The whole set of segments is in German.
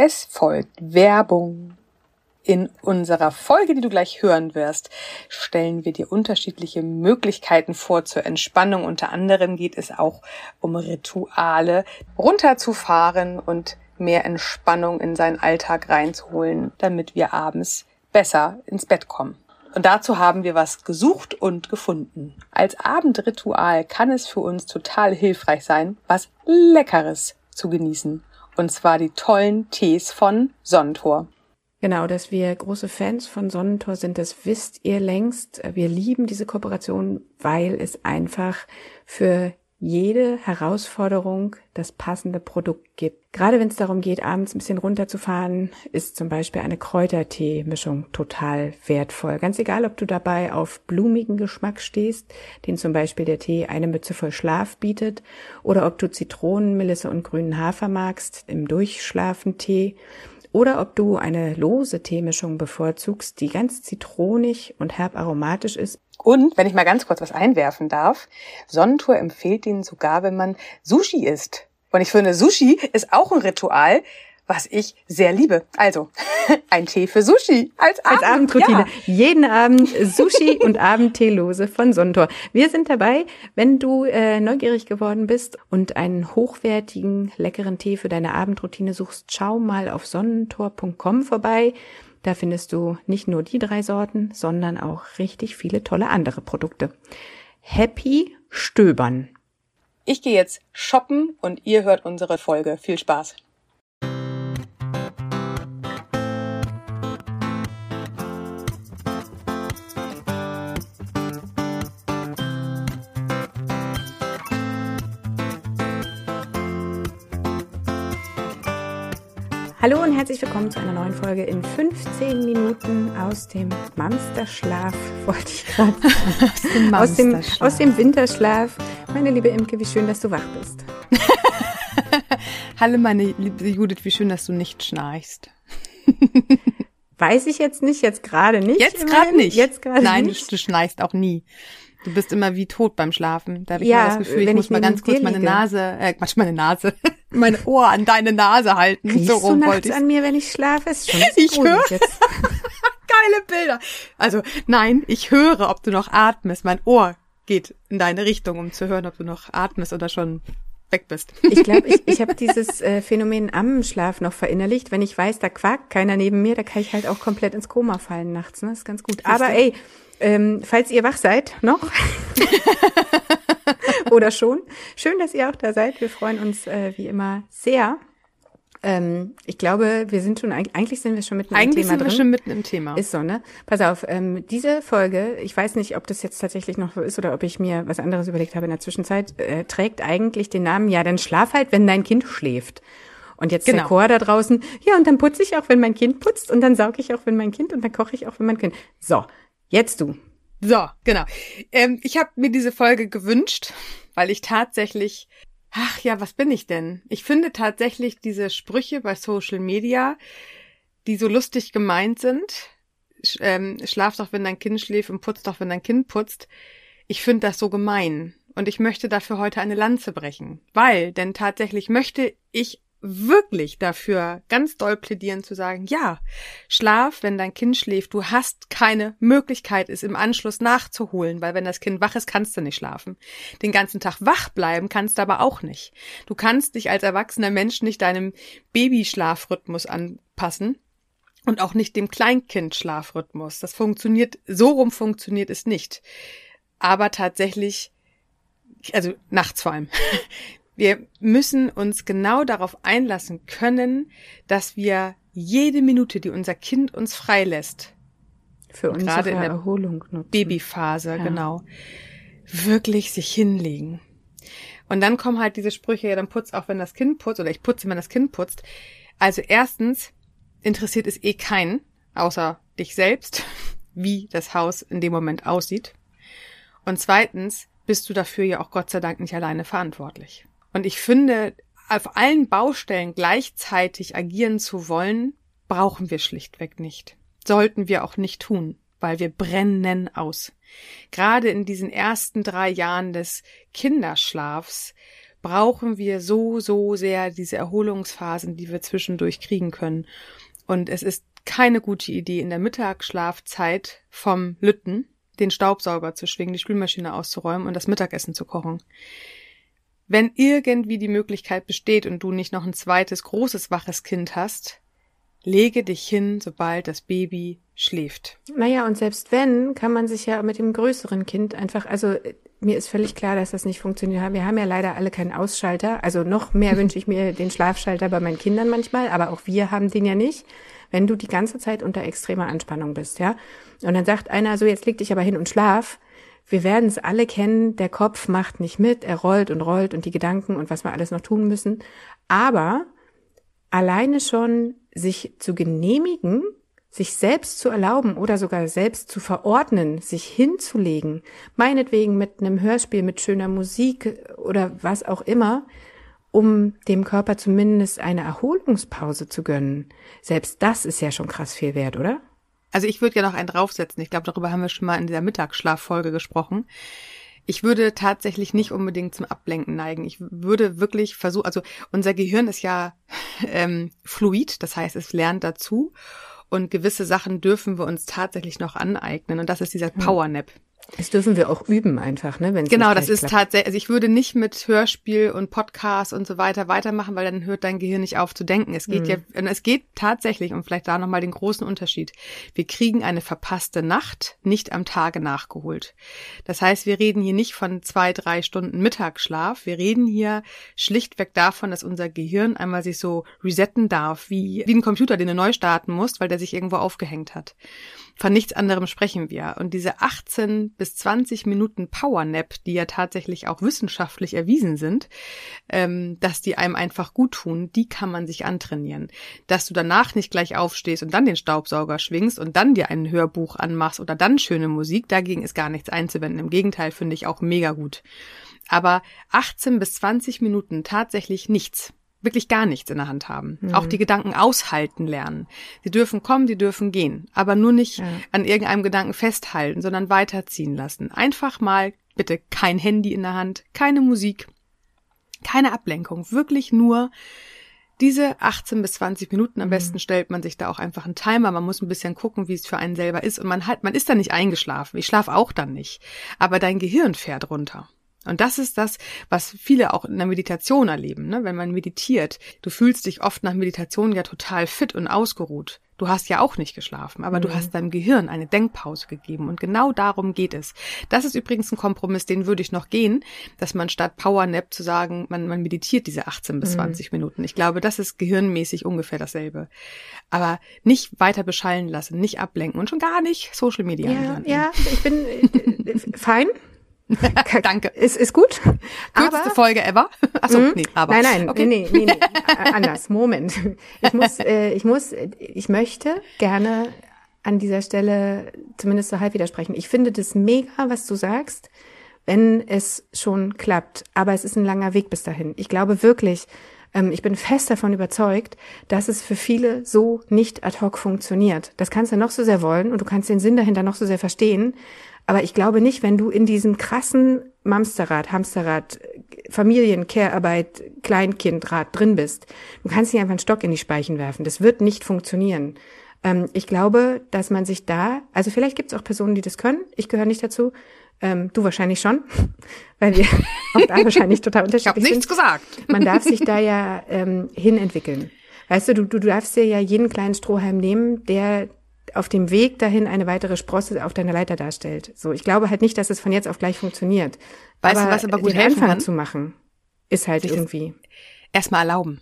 Es folgt Werbung. In unserer Folge, die du gleich hören wirst, stellen wir dir unterschiedliche Möglichkeiten vor zur Entspannung. Unter anderem geht es auch um Rituale, runterzufahren und mehr Entspannung in seinen Alltag reinzuholen, damit wir abends besser ins Bett kommen. Und dazu haben wir was gesucht und gefunden. Als Abendritual kann es für uns total hilfreich sein, was Leckeres zu genießen. Und zwar die tollen Tees von Sonnentor. Genau, dass wir große Fans von Sonnentor sind, das wisst ihr längst. Wir lieben diese Kooperation, weil es einfach für jede Herausforderung das passende Produkt gibt. Gerade wenn es darum geht, abends ein bisschen runterzufahren, ist zum Beispiel eine Kräutertee-Mischung total wertvoll. Ganz egal, ob du dabei auf blumigen Geschmack stehst, den zum Beispiel der Tee eine Mütze voll Schlaf bietet, oder ob du Zitronen, Melisse und grünen Hafer magst im Durchschlafen-Tee oder ob du eine lose Teemischung bevorzugst, die ganz zitronig und herb aromatisch ist. Und, wenn ich mal ganz kurz was einwerfen darf, Sonnentour empfiehlt ihn sogar, wenn man Sushi isst. Und ich finde, Sushi ist auch ein Ritual, was ich sehr liebe. Also, ein Tee für Sushi als, Abend, als Abendroutine. Ja. Jeden Abend Sushi und Abendteelose von Sonnentor. Wir sind dabei, wenn du äh, neugierig geworden bist und einen hochwertigen, leckeren Tee für deine Abendroutine suchst, schau mal auf sonnentor.com vorbei. Da findest du nicht nur die drei Sorten, sondern auch richtig viele tolle andere Produkte. Happy Stöbern. Ich gehe jetzt shoppen und ihr hört unsere Folge. Viel Spaß. Hallo und herzlich willkommen zu einer neuen Folge in 15 Minuten aus dem Monsterschlaf, wollte ich gerade sagen. aus, dem aus, aus dem Winterschlaf. Meine liebe Imke, wie schön, dass du wach bist. Hallo meine liebe Judith, wie schön, dass du nicht schnarchst. Weiß ich jetzt nicht, jetzt gerade nicht. Jetzt gerade nicht. Jetzt gerade Nein, nicht. du schnarchst auch nie. Du bist immer wie tot beim Schlafen. Da habe ich ja, das Gefühl, ich muss ich mal ganz kurz meine Nase, äh, Quatsch, meine Nase, mein Ohr an deine Nase halten. Riechst so rum du nachts an mir, wenn ich schlafe? Ist schon ich höre. Geile Bilder. Also nein, ich höre, ob du noch atmest. Mein Ohr geht in deine Richtung, um zu hören, ob du noch atmest oder schon weg bist. Ich glaube, ich, ich habe dieses äh, Phänomen am Schlaf noch verinnerlicht. Wenn ich weiß, da quakt keiner neben mir, da kann ich halt auch komplett ins Koma fallen nachts. Ne? Das ist ganz gut. Aber ey, ähm, falls ihr wach seid, noch oder schon, schön, dass ihr auch da seid. Wir freuen uns äh, wie immer sehr. Ähm, ich glaube, wir sind schon, eigentlich sind wir schon mitten eigentlich im Thema sind wir schon mitten im Thema. Ist so, ne? Pass auf, ähm, diese Folge, ich weiß nicht, ob das jetzt tatsächlich noch so ist oder ob ich mir was anderes überlegt habe in der Zwischenzeit, äh, trägt eigentlich den Namen, ja, dann schlaf halt, wenn dein Kind schläft. Und jetzt genau. der Chor da draußen, ja, und dann putze ich auch, wenn mein Kind putzt und dann sauge ich auch, wenn mein Kind und dann koche ich auch, wenn mein Kind. So, Jetzt du. So, genau. Ähm, ich habe mir diese Folge gewünscht, weil ich tatsächlich, ach ja, was bin ich denn? Ich finde tatsächlich diese Sprüche bei Social Media, die so lustig gemeint sind, ähm, schlaf doch, wenn dein Kind schläft und putz doch, wenn dein Kind putzt. Ich finde das so gemein. Und ich möchte dafür heute eine Lanze brechen. Weil, denn tatsächlich möchte ich wirklich dafür ganz doll plädieren zu sagen, ja, schlaf, wenn dein Kind schläft, du hast keine Möglichkeit, es im Anschluss nachzuholen, weil wenn das Kind wach ist, kannst du nicht schlafen. Den ganzen Tag wach bleiben kannst du aber auch nicht. Du kannst dich als erwachsener Mensch nicht deinem Babyschlafrhythmus anpassen und auch nicht dem Kleinkindschlafrhythmus. Das funktioniert, so rum funktioniert es nicht. Aber tatsächlich, also nachts vor allem, Wir müssen uns genau darauf einlassen können, dass wir jede Minute, die unser Kind uns freilässt, für unsere gerade in der Erholung nutzen. Babyphase, ja. genau, wirklich sich hinlegen. Und dann kommen halt diese Sprüche, ja, dann putz auch, wenn das Kind putzt, oder ich putze, wenn das Kind putzt. Also erstens interessiert es eh keinen, außer dich selbst, wie das Haus in dem Moment aussieht. Und zweitens bist du dafür ja auch Gott sei Dank nicht alleine verantwortlich. Und ich finde, auf allen Baustellen gleichzeitig agieren zu wollen, brauchen wir schlichtweg nicht. Sollten wir auch nicht tun, weil wir brennen aus. Gerade in diesen ersten drei Jahren des Kinderschlafs brauchen wir so, so sehr diese Erholungsphasen, die wir zwischendurch kriegen können. Und es ist keine gute Idee, in der Mittagsschlafzeit vom Lütten den Staubsauger zu schwingen, die Spülmaschine auszuräumen und das Mittagessen zu kochen. Wenn irgendwie die Möglichkeit besteht und du nicht noch ein zweites großes waches Kind hast, lege dich hin, sobald das Baby schläft. Naja, und selbst wenn, kann man sich ja mit dem größeren Kind einfach, also mir ist völlig klar, dass das nicht funktioniert. Wir haben ja leider alle keinen Ausschalter. Also noch mehr wünsche ich mir den Schlafschalter bei meinen Kindern manchmal, aber auch wir haben den ja nicht. Wenn du die ganze Zeit unter extremer Anspannung bist, ja. Und dann sagt einer so, jetzt leg dich aber hin und schlaf. Wir werden es alle kennen, der Kopf macht nicht mit, er rollt und rollt und die Gedanken und was wir alles noch tun müssen. Aber alleine schon sich zu genehmigen, sich selbst zu erlauben oder sogar selbst zu verordnen, sich hinzulegen, meinetwegen mit einem Hörspiel, mit schöner Musik oder was auch immer, um dem Körper zumindest eine Erholungspause zu gönnen. Selbst das ist ja schon krass viel wert, oder? Also ich würde ja noch einen draufsetzen. Ich glaube, darüber haben wir schon mal in dieser Mittagsschlaffolge gesprochen. Ich würde tatsächlich nicht unbedingt zum Ablenken neigen. Ich würde wirklich versuchen, also unser Gehirn ist ja ähm, fluid, das heißt, es lernt dazu und gewisse Sachen dürfen wir uns tatsächlich noch aneignen und das ist dieser Powernap. Das dürfen wir auch üben einfach, ne? Wenn's genau, das ist tatsächlich. Also ich würde nicht mit Hörspiel und Podcast und so weiter weitermachen, weil dann hört dein Gehirn nicht auf zu denken. Es geht mhm. ja, es geht tatsächlich und vielleicht da nochmal den großen Unterschied. Wir kriegen eine verpasste Nacht nicht am Tage nachgeholt. Das heißt, wir reden hier nicht von zwei, drei Stunden Mittagsschlaf. Wir reden hier schlichtweg davon, dass unser Gehirn einmal sich so resetten darf, wie wie ein Computer, den du neu starten musst, weil der sich irgendwo aufgehängt hat. Von nichts anderem sprechen wir. Und diese 18 bis 20 Minuten Powernap, die ja tatsächlich auch wissenschaftlich erwiesen sind, ähm, dass die einem einfach gut tun, die kann man sich antrainieren. Dass du danach nicht gleich aufstehst und dann den Staubsauger schwingst und dann dir ein Hörbuch anmachst oder dann schöne Musik, dagegen ist gar nichts einzuwenden. Im Gegenteil finde ich auch mega gut. Aber 18 bis 20 Minuten tatsächlich nichts wirklich gar nichts in der Hand haben. Mhm. Auch die Gedanken aushalten lernen. Sie dürfen kommen, die dürfen gehen, aber nur nicht ja. an irgendeinem Gedanken festhalten, sondern weiterziehen lassen. Einfach mal bitte kein Handy in der Hand, keine Musik, keine Ablenkung, wirklich nur diese 18 bis 20 Minuten. Am mhm. besten stellt man sich da auch einfach einen Timer. Man muss ein bisschen gucken, wie es für einen selber ist. Und man hat, man ist da nicht eingeschlafen. Ich schlafe auch dann nicht. Aber dein Gehirn fährt runter. Und das ist das, was viele auch in der Meditation erleben, ne? wenn man meditiert. Du fühlst dich oft nach Meditation ja total fit und ausgeruht. Du hast ja auch nicht geschlafen, aber mhm. du hast deinem Gehirn eine Denkpause gegeben und genau darum geht es. Das ist übrigens ein Kompromiss, den würde ich noch gehen, dass man statt Powernap zu sagen, man, man meditiert diese 18 bis 20 mhm. Minuten. Ich glaube, das ist gehirnmäßig ungefähr dasselbe. Aber nicht weiter beschallen lassen, nicht ablenken und schon gar nicht Social Media. Ja, ja ich bin äh, äh fein. Danke. Ist, ist gut. Kürzeste aber, Folge ever. Achso, mhm. nee, aber. Nein, nein, okay. nee, nee, nee, nee. anders. Moment. Ich muss, äh, ich muss, ich möchte gerne an dieser Stelle zumindest so halb widersprechen. Ich finde das mega, was du sagst, wenn es schon klappt. Aber es ist ein langer Weg bis dahin. Ich glaube wirklich, ähm, ich bin fest davon überzeugt, dass es für viele so nicht ad hoc funktioniert. Das kannst du noch so sehr wollen und du kannst den Sinn dahinter noch so sehr verstehen. Aber ich glaube nicht, wenn du in diesem krassen Mamsterrad, Hamsterrad, Familien, Care-Arbeit, Kleinkindrad drin bist, du kannst nicht einfach einen Stock in die Speichen werfen. Das wird nicht funktionieren. Ähm, ich glaube, dass man sich da, also vielleicht gibt es auch Personen, die das können. Ich gehöre nicht dazu. Ähm, du wahrscheinlich schon, weil wir auch da wahrscheinlich total unterschiedlich sind. Ich habe nichts gesagt. Man darf sich da ja ähm, hinentwickeln. Weißt du, du, du darfst dir ja jeden kleinen Strohhalm nehmen, der auf dem Weg dahin eine weitere Sprosse auf deiner Leiter darstellt. So, ich glaube halt nicht, dass es von jetzt auf gleich funktioniert. Weißt aber du, was aber gut den helfen Anfang kann? zu machen, ist halt irgendwie erstmal erlauben.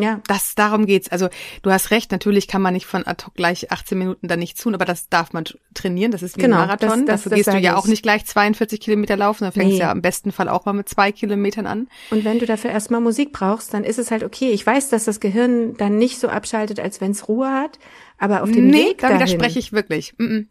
Ja. Das, darum geht's. Also, du hast recht, natürlich kann man nicht von ad hoc gleich 18 Minuten da nicht tun, aber das darf man trainieren. Das ist wie genau, ein Marathon. Das, das, Dafür das gehst du ja ich. auch nicht gleich 42 Kilometer laufen, dann fängst nee. ja im besten Fall auch mal mit zwei Kilometern an. Und wenn du dafür erstmal Musik brauchst, dann ist es halt okay. Ich weiß, dass das Gehirn dann nicht so abschaltet, als wenn es Ruhe hat, aber auf dem nee, Weg dahin. da widerspreche ich wirklich. Mm -mm.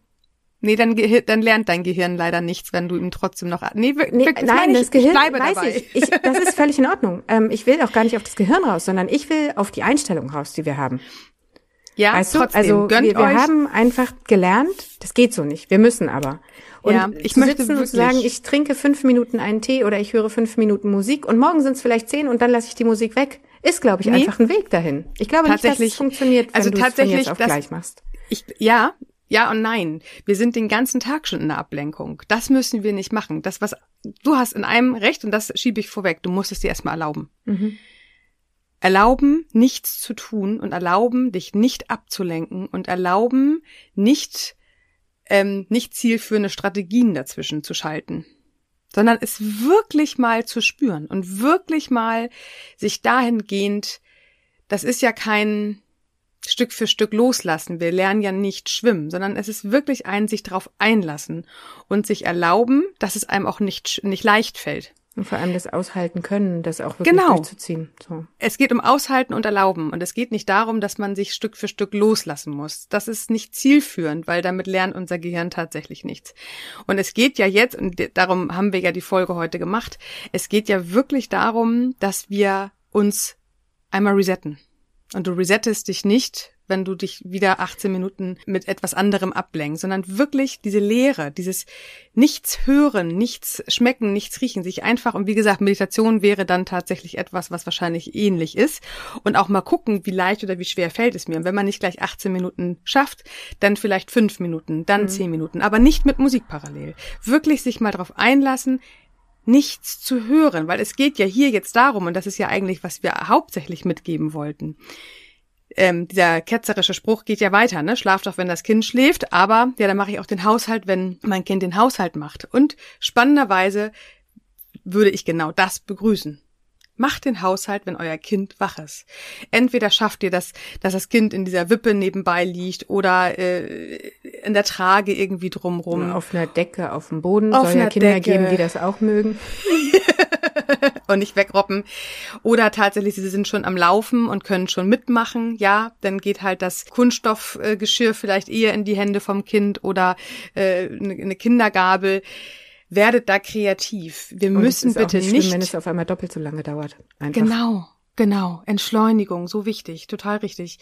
Nee, dann, dann lernt dein Gehirn leider nichts, wenn du ihm trotzdem noch. Nee, wirklich, nee, nein, das Gehirn. Ich bleibe weiß dabei. Ich. ich. Das ist völlig in Ordnung. Ähm, ich will auch gar nicht auf das Gehirn raus, sondern ich will auf die Einstellung raus, die wir haben. Ja, weißt trotzdem, du? Also gönnt wir, wir euch. haben einfach gelernt, das geht so nicht. Wir müssen aber. Und ja, ich zu möchte sitzen und zu sagen, ich trinke fünf Minuten einen Tee oder ich höre fünf Minuten Musik und morgen sind es vielleicht zehn und dann lasse ich die Musik weg, ist, glaube ich, nee. einfach ein Weg dahin. Ich glaube nicht, dass es funktioniert, wenn also du es von jetzt auf das, gleich machst. Ich, ja, ja und nein. Wir sind den ganzen Tag schon in der Ablenkung. Das müssen wir nicht machen. Das, was du hast in einem Recht, und das schiebe ich vorweg, du musst es dir erstmal erlauben. Mhm. Erlauben, nichts zu tun und erlauben, dich nicht abzulenken und erlauben, nicht, ähm, nicht zielführende Strategien dazwischen zu schalten sondern es wirklich mal zu spüren und wirklich mal sich dahingehend, das ist ja kein Stück für Stück loslassen. Wir lernen ja nicht schwimmen, sondern es ist wirklich ein sich darauf einlassen und sich erlauben, dass es einem auch nicht, nicht leicht fällt. Und vor allem das Aushalten können, das auch wirklich genau. durchzuziehen. So. Es geht um Aushalten und Erlauben. Und es geht nicht darum, dass man sich Stück für Stück loslassen muss. Das ist nicht zielführend, weil damit lernt unser Gehirn tatsächlich nichts. Und es geht ja jetzt, und darum haben wir ja die Folge heute gemacht, es geht ja wirklich darum, dass wir uns einmal resetten. Und du resettest dich nicht, wenn du dich wieder 18 Minuten mit etwas anderem ablenkst, sondern wirklich diese Leere, dieses nichts hören, nichts schmecken, nichts riechen, sich einfach, und wie gesagt, Meditation wäre dann tatsächlich etwas, was wahrscheinlich ähnlich ist und auch mal gucken, wie leicht oder wie schwer fällt es mir. Und wenn man nicht gleich 18 Minuten schafft, dann vielleicht fünf Minuten, dann mhm. zehn Minuten, aber nicht mit Musik parallel. Wirklich sich mal darauf einlassen, nichts zu hören, weil es geht ja hier jetzt darum, und das ist ja eigentlich, was wir hauptsächlich mitgeben wollten. Ähm, dieser ketzerische Spruch geht ja weiter, ne? Schlaf doch, wenn das Kind schläft, aber ja, dann mache ich auch den Haushalt, wenn mein Kind den Haushalt macht. Und spannenderweise würde ich genau das begrüßen. Macht den Haushalt, wenn euer Kind wach ist. Entweder schafft ihr das, dass das Kind in dieser Wippe nebenbei liegt oder äh, in der Trage irgendwie drumrum. Auf einer Decke, auf dem Boden. Auf Soll ja Kinder Decke. geben, die das auch mögen. und nicht wegroppen. Oder tatsächlich, sie sind schon am Laufen und können schon mitmachen. Ja, dann geht halt das Kunststoffgeschirr vielleicht eher in die Hände vom Kind oder äh, eine Kindergabel werdet da kreativ. Wir und müssen bitte nicht, schlimm, wenn es auf einmal doppelt so lange dauert. Einfach. Genau, genau. Entschleunigung, so wichtig, total richtig.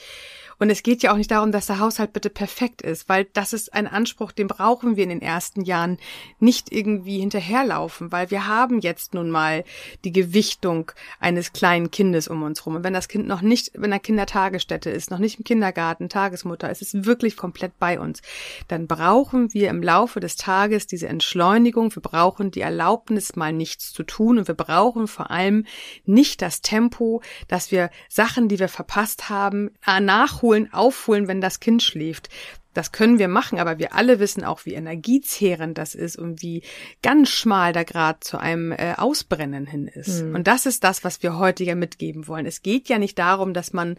Und es geht ja auch nicht darum, dass der Haushalt bitte perfekt ist, weil das ist ein Anspruch, den brauchen wir in den ersten Jahren nicht irgendwie hinterherlaufen, weil wir haben jetzt nun mal die Gewichtung eines kleinen Kindes um uns rum. Und wenn das Kind noch nicht, wenn er Kindertagesstätte ist, noch nicht im Kindergarten, Tagesmutter, es ist wirklich komplett bei uns, dann brauchen wir im Laufe des Tages diese Entschleunigung. Wir brauchen die Erlaubnis, mal nichts zu tun. Und wir brauchen vor allem nicht das Tempo, dass wir Sachen, die wir verpasst haben, nachholen abholen, aufholen, wenn das Kind schläft. Das können wir machen, aber wir alle wissen auch, wie energiezehrend das ist und wie ganz schmal der Grad zu einem äh, Ausbrennen hin ist. Mhm. Und das ist das, was wir heute ja mitgeben wollen. Es geht ja nicht darum, dass man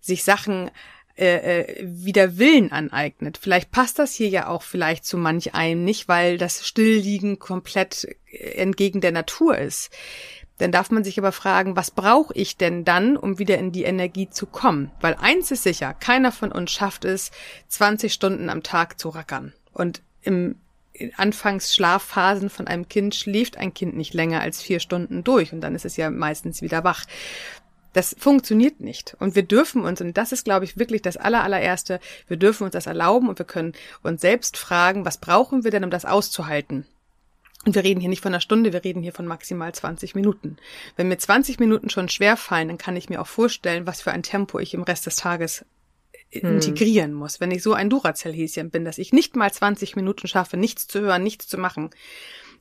sich Sachen äh, äh wieder Willen aneignet. Vielleicht passt das hier ja auch vielleicht zu manch einem nicht, weil das Stillliegen komplett äh, entgegen der Natur ist. Dann darf man sich aber fragen, was brauche ich denn dann, um wieder in die Energie zu kommen? Weil eins ist sicher, keiner von uns schafft es, 20 Stunden am Tag zu rackern. Und im Anfangsschlafphasen von einem Kind schläft ein Kind nicht länger als vier Stunden durch und dann ist es ja meistens wieder wach. Das funktioniert nicht. Und wir dürfen uns, und das ist, glaube ich, wirklich das allerallererste, wir dürfen uns das erlauben und wir können uns selbst fragen, was brauchen wir denn, um das auszuhalten? Und wir reden hier nicht von einer Stunde, wir reden hier von maximal 20 Minuten. Wenn mir 20 Minuten schon schwer fallen, dann kann ich mir auch vorstellen, was für ein Tempo ich im Rest des Tages hm. integrieren muss. Wenn ich so ein Duracell-Häschen bin, dass ich nicht mal 20 Minuten schaffe, nichts zu hören, nichts zu machen,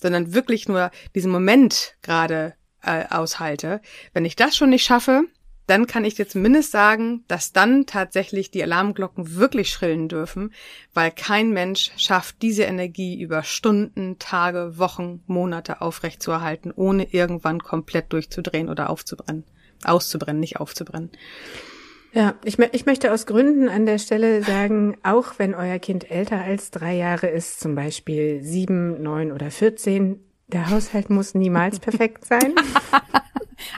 sondern wirklich nur diesen Moment gerade äh, aushalte. Wenn ich das schon nicht schaffe, dann kann ich dir zumindest sagen, dass dann tatsächlich die Alarmglocken wirklich schrillen dürfen, weil kein Mensch schafft, diese Energie über Stunden, Tage, Wochen, Monate aufrechtzuerhalten, ohne irgendwann komplett durchzudrehen oder aufzubrennen. Auszubrennen, nicht aufzubrennen. Ja, ich, ich möchte aus Gründen an der Stelle sagen, auch wenn euer Kind älter als drei Jahre ist, zum Beispiel sieben, neun oder vierzehn, der Haushalt muss niemals perfekt sein.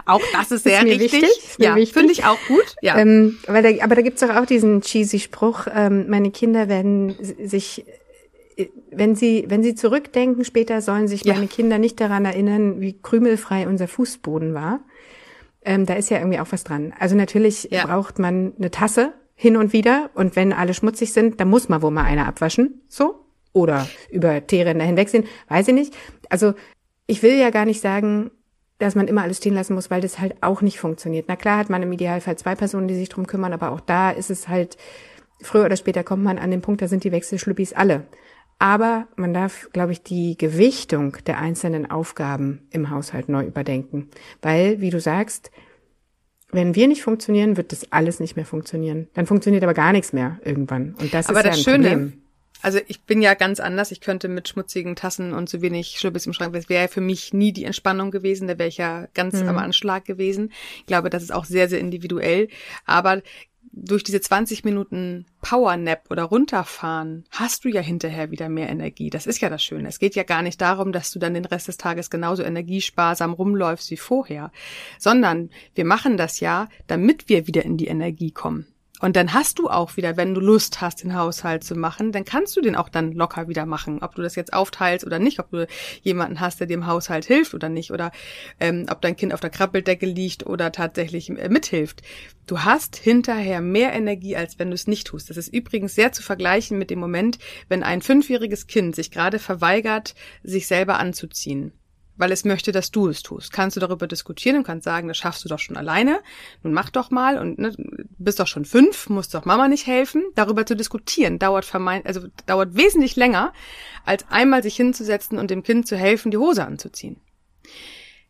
Auch das ist sehr ist richtig. Wichtig, ja, finde ich auch gut. Ja. Ähm, weil da, aber da gibt's doch auch diesen cheesy Spruch, ähm, meine Kinder werden sich äh, wenn sie, wenn sie zurückdenken später, sollen sich ja. meine Kinder nicht daran erinnern, wie krümelfrei unser Fußboden war. Ähm, da ist ja irgendwie auch was dran. Also natürlich ja. braucht man eine Tasse hin und wieder und wenn alle schmutzig sind, dann muss man wohl mal eine abwaschen. So. oder über Teeränder hinwegsehen, weiß ich nicht. Also ich will ja gar nicht sagen, dass man immer alles stehen lassen muss, weil das halt auch nicht funktioniert. Na klar hat man im Idealfall zwei Personen, die sich drum kümmern, aber auch da ist es halt, früher oder später kommt man an den Punkt, da sind die Wechselschlüppis alle. Aber man darf, glaube ich, die Gewichtung der einzelnen Aufgaben im Haushalt neu überdenken. Weil, wie du sagst, wenn wir nicht funktionieren, wird das alles nicht mehr funktionieren. Dann funktioniert aber gar nichts mehr irgendwann. Und das aber ist das ja ein Schöne, Problem. Also ich bin ja ganz anders. Ich könnte mit schmutzigen Tassen und zu wenig Schlüppis im Schrank, das wäre ja für mich nie die Entspannung gewesen. Da wäre ich ja ganz Mhm. am Anschlag gewesen. Ich glaube, das ist auch sehr, sehr individuell. Aber durch diese 20 Minuten Powernap oder runterfahren hast du ja hinterher wieder mehr Energie. Das ist ja das Schöne. Es geht ja gar nicht darum, dass du dann den Rest des Tages genauso energiesparsam rumläufst wie vorher, sondern wir machen das ja, damit wir wieder in die Energie kommen. Und dann hast du auch wieder, wenn du Lust hast, den Haushalt zu machen, dann kannst du den auch dann locker wieder machen. Ob du das jetzt aufteilst oder nicht, ob du jemanden hast, der im Haushalt hilft oder nicht, oder ähm, ob dein Kind auf der Krabbeldecke liegt oder tatsächlich äh, mithilft. Du hast hinterher mehr Energie, als wenn du es nicht tust. Das ist übrigens sehr zu vergleichen mit dem Moment, wenn ein fünfjähriges Kind sich gerade verweigert, sich selber anzuziehen weil es möchte, dass du es tust. Kannst du darüber diskutieren und kannst sagen, das schaffst du doch schon alleine. Nun mach doch mal und ne, bist doch schon fünf, musst doch Mama nicht helfen. Darüber zu diskutieren dauert vermeint, also dauert wesentlich länger, als einmal sich hinzusetzen und dem Kind zu helfen, die Hose anzuziehen.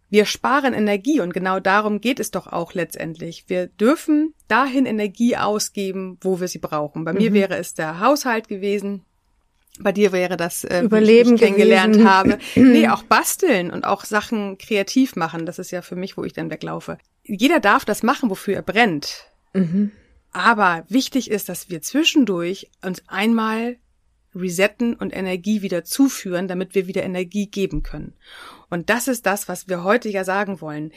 Wir sparen Energie und genau darum geht es doch auch letztendlich. Wir dürfen dahin Energie ausgeben, wo wir sie brauchen. Bei mir wäre es der Haushalt gewesen, bei dir wäre das, äh, Überleben ich kennengelernt gewesen. habe. Nee, auch basteln und auch Sachen kreativ machen. Das ist ja für mich, wo ich dann weglaufe. Jeder darf das machen, wofür er brennt. Mhm. Aber wichtig ist, dass wir zwischendurch uns einmal resetten und Energie wieder zuführen, damit wir wieder Energie geben können. Und das ist das, was wir heute ja sagen wollen.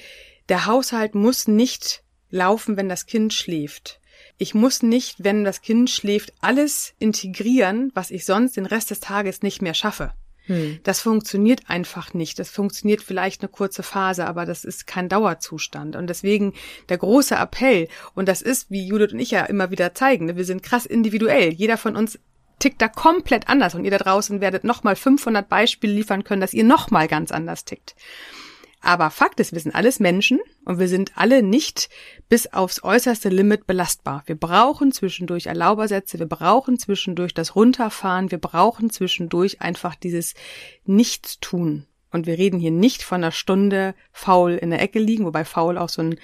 Der Haushalt muss nicht laufen, wenn das Kind schläft. Ich muss nicht, wenn das Kind schläft, alles integrieren, was ich sonst den Rest des Tages nicht mehr schaffe. Hm. Das funktioniert einfach nicht. Das funktioniert vielleicht eine kurze Phase, aber das ist kein Dauerzustand. Und deswegen der große Appell, und das ist, wie Judith und ich ja immer wieder zeigen, ne, wir sind krass individuell. Jeder von uns tickt da komplett anders und ihr da draußen werdet nochmal 500 Beispiele liefern können, dass ihr nochmal ganz anders tickt. Aber Fakt ist, wir sind alles Menschen und wir sind alle nicht bis aufs äußerste Limit belastbar. Wir brauchen zwischendurch Erlaubersätze, wir brauchen zwischendurch das Runterfahren, wir brauchen zwischendurch einfach dieses Nichtstun. Und wir reden hier nicht von einer Stunde faul in der Ecke liegen, wobei faul auch so ein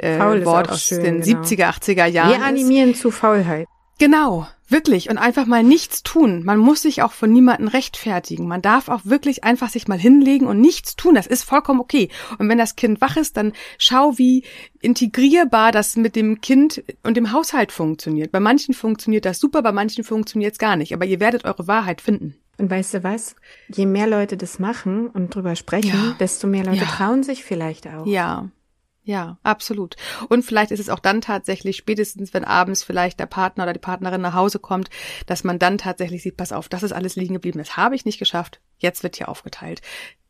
äh, ist Wort aus schön, den genau. 70er, 80er Jahren Wir ist. animieren zu Faulheit. Genau, wirklich. Und einfach mal nichts tun. Man muss sich auch von niemandem rechtfertigen. Man darf auch wirklich einfach sich mal hinlegen und nichts tun. Das ist vollkommen okay. Und wenn das Kind wach ist, dann schau, wie integrierbar das mit dem Kind und dem Haushalt funktioniert. Bei manchen funktioniert das super, bei manchen funktioniert es gar nicht. Aber ihr werdet eure Wahrheit finden. Und weißt du was? Je mehr Leute das machen und drüber sprechen, Ja. desto mehr Leute Ja. trauen sich vielleicht auch. Ja. Ja, absolut. Und vielleicht ist es auch dann tatsächlich spätestens, wenn abends vielleicht der Partner oder die Partnerin nach Hause kommt, dass man dann tatsächlich sieht, pass auf, das ist alles liegen geblieben, das habe ich nicht geschafft, jetzt wird hier aufgeteilt.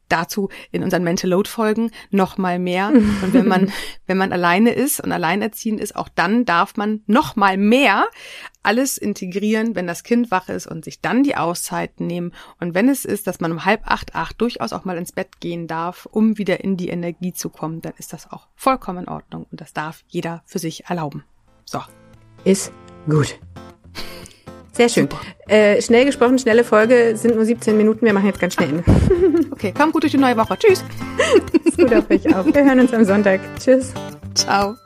Dazu in unseren Mental Load Folgen noch mal mehr. Und wenn man, wenn man alleine ist und alleinerziehend ist, auch dann darf man noch mal mehr alles integrieren, wenn das Kind wach ist und sich dann die Auszeiten nehmen. Und wenn es ist, dass man um halb acht, acht durchaus auch mal ins Bett gehen darf, um wieder in die Energie zu kommen, dann ist das auch vollkommen in Ordnung. Und das darf jeder für sich erlauben. So. Ist gut. Sehr schön. Äh, schnell gesprochen, schnelle Folge, sind nur 17 Minuten, wir machen jetzt ganz schnell Ende. Okay, komm gut durch die neue Woche. Tschüss. Gut auf euch auf. Wir hören uns am Sonntag. Tschüss. Ciao.